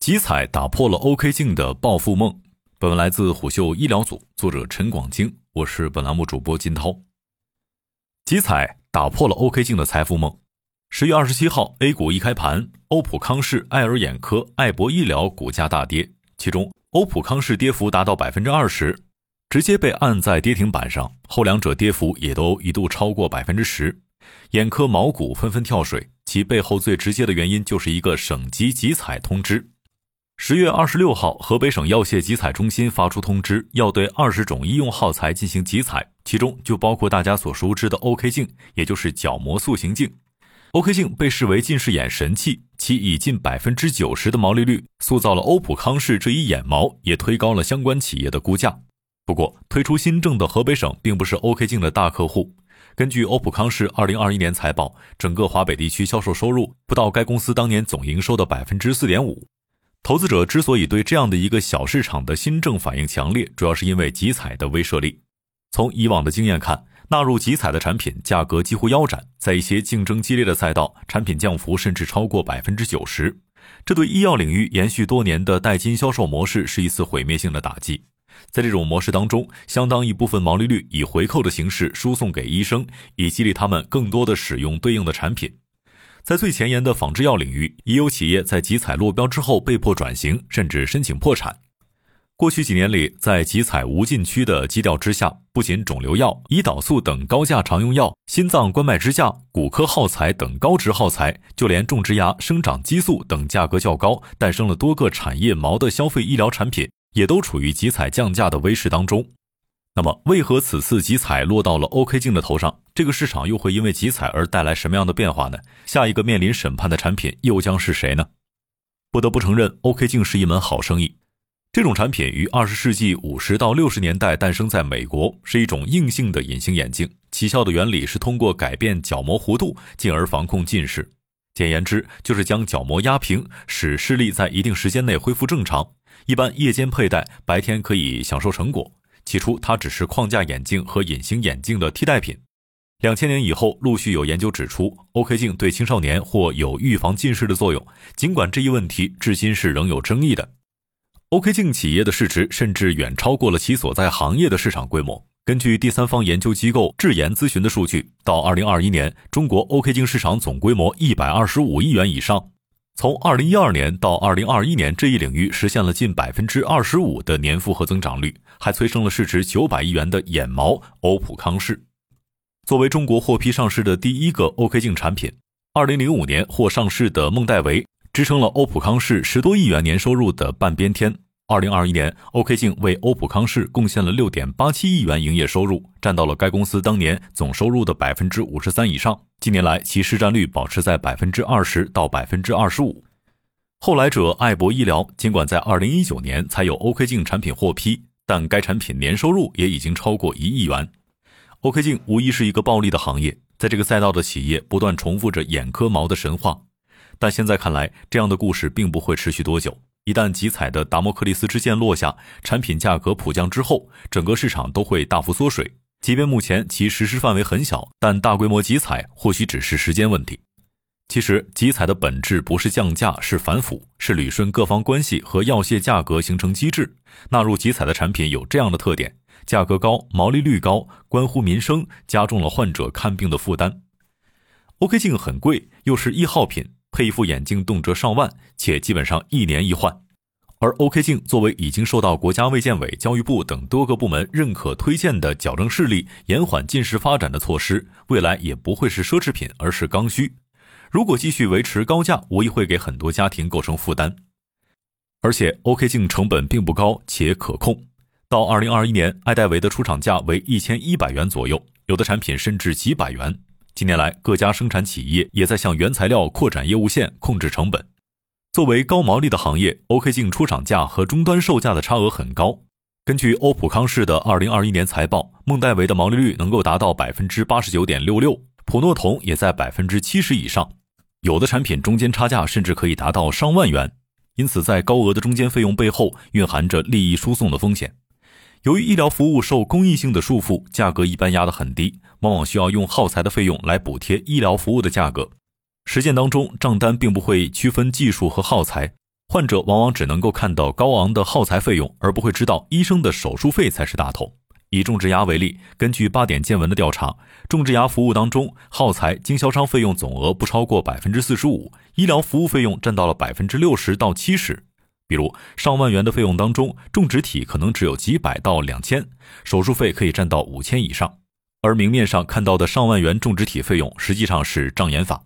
集采打破了 OK 镜的暴富梦。本文来自虎嗅医疗组，作者陈广京，我是本栏目主播金涛。集采打破了 OK 镜的财富梦。十月二十七号，A 股一开盘，欧普康视、爱尔眼科、爱博医疗股价大跌，其中欧普康视跌幅达到百分之二十，直接被按在跌停板上。后两者跌幅也都一度超过百分之十，眼科毛股纷纷跳水，其背后最直接的原因就是一个省级集采通知。十月二十六号，河北省药械集采中心发出通知，要对二十种医用耗材进行集采，其中就包括大家所熟知的 OK 镜，也就是角膜塑形镜。OK 镜被视为近视眼神器，其以近百分之九十的毛利率塑造了欧普康视这一眼毛，也推高了相关企业的估价。不过，推出新政的河北省并不是 OK 镜的大客户。根据欧普康视二零二一年财报，整个华北地区销售收入不到该公司当年总营收的百分之四点五。投资者之所以对这样的一个小市场的新政反应强烈，主要是因为集采的威慑力。从以往的经验看，纳入集采的产品价格几乎腰斩，在一些竞争激烈的赛道，产品降幅甚至超过百分之九十。这对医药领域延续多年的代金销售模式是一次毁灭性的打击。在这种模式当中，相当一部分毛利率以回扣的形式输送给医生，以激励他们更多的使用对应的产品。在最前沿的仿制药领域，已有企业在集采落标之后被迫转型，甚至申请破产。过去几年里，在集采无禁区的基调之下，不仅肿瘤药、胰岛素等高价常用药、心脏冠脉支架、骨科耗材等高值耗材，就连种植牙、生长激素等价格较高、诞生了多个产业锚的消费医疗产品，也都处于集采降价的威势当中。那么，为何此次集采落到了 OK 镜的头上？这个市场又会因为集采而带来什么样的变化呢？下一个面临审判的产品又将是谁呢？不得不承认，OK 镜是一门好生意。这种产品于二十世纪五十到六十年代诞生在美国，是一种硬性的隐形眼镜。起效的原理是通过改变角膜弧度，进而防控近视。简言之，就是将角膜压平，使视力在一定时间内恢复正常。一般夜间佩戴，白天可以享受成果。起初，它只是框架眼镜和隐形眼镜的替代品。两千年以后，陆续有研究指出，OK 镜对青少年或有预防近视的作用。尽管这一问题至今是仍有争议的，OK 镜企业的市值甚至远超过了其所在行业的市场规模。根据第三方研究机构智研咨询的数据，到二零二一年，中国 OK 镜市场总规模一百二十五亿元以上。从二零一二年到二零二一年，这一领域实现了近百分之二十五的年复合增长率，还催生了市值九百亿元的眼毛欧普康视。作为中国获批上市的第一个 OK 镜产品，二零零五年获上市的孟戴维支撑了欧普康视十多亿元年收入的半边天。二零二一年，OK 镜为欧普康视贡献了六点八七亿元营业收入，占到了该公司当年总收入的百分之五十三以上。近年来，其市占率保持在百分之二十到百分之二十五。后来者爱博医疗，尽管在二零一九年才有 OK 镜产品获批，但该产品年收入也已经超过一亿元。OK 镜无疑是一个暴利的行业，在这个赛道的企业不断重复着眼科毛的神话，但现在看来，这样的故事并不会持续多久。一旦集采的达摩克利斯之剑落下，产品价格普降之后，整个市场都会大幅缩水。即便目前其实施范围很小，但大规模集采或许只是时间问题。其实，集采的本质不是降价，是反腐，是捋顺各方关系和药械价格形成机制。纳入集采的产品有这样的特点：价格高、毛利率高，关乎民生，加重了患者看病的负担。OK 镜很贵，又是易耗品。配一副眼镜动辄上万，且基本上一年一换。而 OK 镜作为已经受到国家卫健委、教育部等多个部门认可推荐的矫正视力、延缓近视发展的措施，未来也不会是奢侈品，而是刚需。如果继续维持高价，无疑会给很多家庭构成负担。而且 OK 镜成本并不高，且可控。到二零二一年，爱戴维的出厂价为一千一百元左右，有的产品甚至几百元。近年来，各家生产企业也在向原材料扩展业务线，控制成本。作为高毛利的行业，OK 镜出厂价和终端售价的差额很高。根据欧普康视的二零二一年财报，孟戴维的毛利率能够达到百分之八十九点六六，普诺酮也在百分之七十以上。有的产品中间差价甚至可以达到上万元。因此，在高额的中间费用背后，蕴含着利益输送的风险。由于医疗服务受公益性的束缚，价格一般压得很低，往往需要用耗材的费用来补贴医疗服务的价格。实践当中，账单并不会区分技术和耗材，患者往往只能够看到高昂的耗材费用，而不会知道医生的手术费才是大头。以种植牙为例，根据八点见闻的调查，种植牙服务当中，耗材经销商费用总额不超过百分之四十五，医疗服务费用占到了百分之六十到七十。比如上万元的费用当中，种植体可能只有几百到两千，手术费可以占到五千以上。而明面上看到的上万元种植体费用，实际上是障眼法。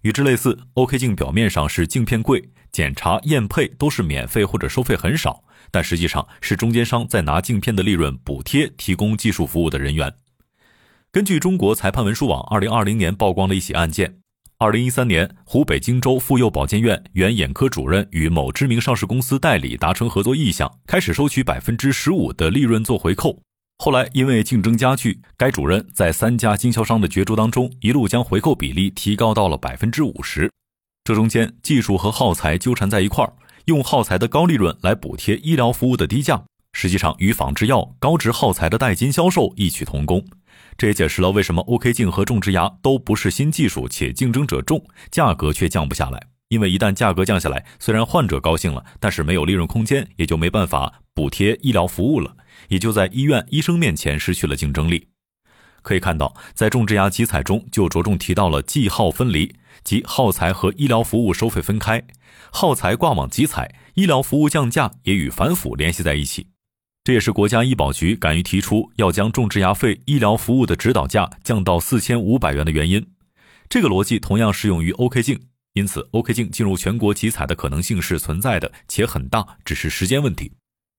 与之类似，OK 镜表面上是镜片贵，检查验配都是免费或者收费很少。但实际上是中间商在拿镜片的利润补贴提供技术服务的人员。根据中国裁判文书网二零二零年曝光的一起案件，二零一三年，湖北荆州妇幼保健院原眼科主任与某知名上市公司代理达成合作意向，开始收取百分之十五的利润做回扣。后来因为竞争加剧，该主任在三家经销商的角逐当中，一路将回扣比例提高到了百分之五十。这中间技术和耗材纠缠在一块儿。用耗材的高利润来补贴医疗服务的低价，实际上与仿制药高值耗材的代金销售异曲同工。这也解释了为什么 OK 镜和种植牙都不是新技术，且竞争者众，价格却降不下来。因为一旦价格降下来，虽然患者高兴了，但是没有利润空间，也就没办法补贴医疗服务了，也就在医院医生面前失去了竞争力。可以看到，在种植牙集采中就着重提到了计耗分离，即耗材和医疗服务收费分开，耗材挂网集采，医疗服务降价也与反腐联系在一起。这也是国家医保局敢于提出要将种植牙费医疗服务的指导价降到四千五百元的原因。这个逻辑同样适用于 OK 镜，因此 OK 镜进入全国集采的可能性是存在的，且很大，只是时间问题。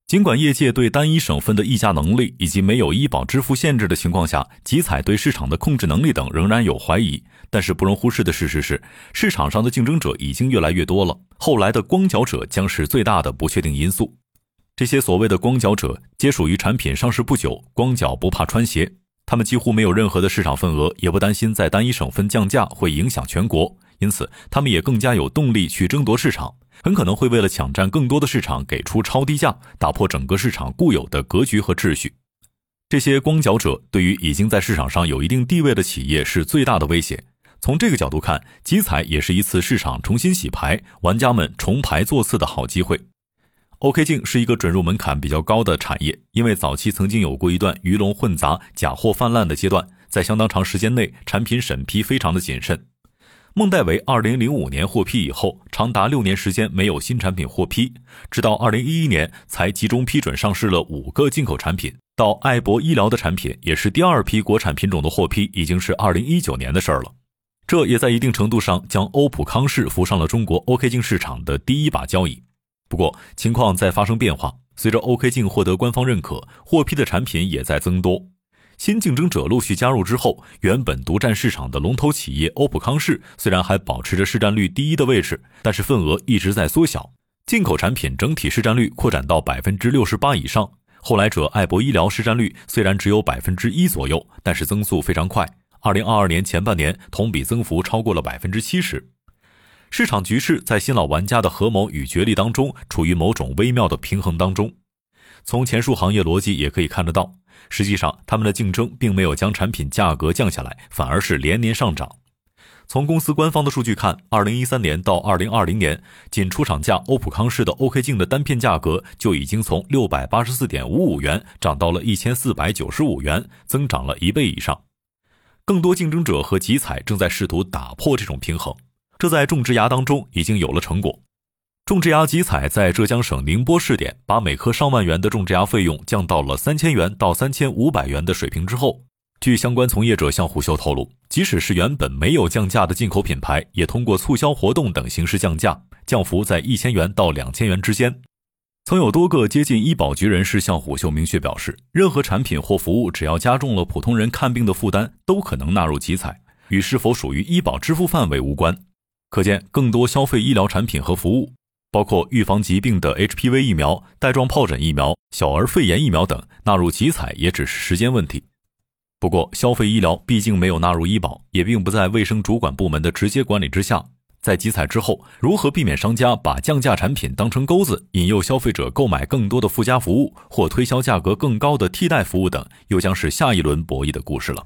尽管业界对单一省份的议价能力以及没有医保支付限制的情况下，集采对市场的控制能力等仍然有怀疑，但是不容忽视的事实是，市场上的竞争者已经越来越多了。后来的光脚者将是最大的不确定因素。这些所谓的光脚者皆属于产品上市不久，光脚不怕穿鞋，他们几乎没有任何的市场份额，也不担心在单一省份降价会影响全国，因此他们也更加有动力去争夺市场。很可能会为了抢占更多的市场，给出超低价，打破整个市场固有的格局和秩序。这些光脚者对于已经在市场上有一定地位的企业是最大的威胁。从这个角度看，集采也是一次市场重新洗牌、玩家们重牌座次的好机会。OK 镜是一个准入门槛比较高的产业，因为早期曾经有过一段鱼龙混杂、假货泛滥的阶段，在相当长时间内，产品审批非常的谨慎。孟戴维二零零五年获批以后，长达六年时间没有新产品获批，直到二零一一年才集中批准上市了五个进口产品。到爱博医疗的产品也是第二批国产品种的获批，已经是二零一九年的事儿了。这也在一定程度上将欧普康视扶上了中国 OK 镜市场的第一把交椅。不过情况在发生变化，随着 OK 镜获得官方认可，获批的产品也在增多。新竞争者陆续加入之后，原本独占市场的龙头企业欧普康视虽然还保持着市占率第一的位置，但是份额一直在缩小。进口产品整体市占率扩展到百分之六十八以上，后来者艾博医疗市占率虽然只有百分之一左右，但是增速非常快。二零二二年前半年同比增幅超过了百分之七十。市场局势在新老玩家的合谋与角力当中，处于某种微妙的平衡当中。从前述行业逻辑也可以看得到。实际上，他们的竞争并没有将产品价格降下来，反而是连年上涨。从公司官方的数据看，二零一三年到二零二零年，仅出厂价欧普康视的 OK 镜的单片价格就已经从六百八十四点五五元涨到了一千四百九十五元，增长了一倍以上。更多竞争者和集采正在试图打破这种平衡，这在种植牙当中已经有了成果。种植牙集采在浙江省宁波试点，把每颗上万元的种植牙费用降到了三千元到三千五百元的水平之后，据相关从业者向虎嗅透露，即使是原本没有降价的进口品牌，也通过促销活动等形式降价，降幅在一千元到两千元之间。曾有多个接近医保局人士向虎嗅明确表示，任何产品或服务只要加重了普通人看病的负担，都可能纳入集采，与是否属于医保支付范围无关。可见，更多消费医疗产品和服务。包括预防疾病的 HPV 疫苗、带状疱疹疫苗、小儿肺炎疫苗等纳入集采也只是时间问题。不过，消费医疗毕竟没有纳入医保，也并不在卫生主管部门的直接管理之下。在集采之后，如何避免商家把降价产品当成钩子，引诱消费者购买更多的附加服务，或推销价格更高的替代服务等，又将是下一轮博弈的故事了。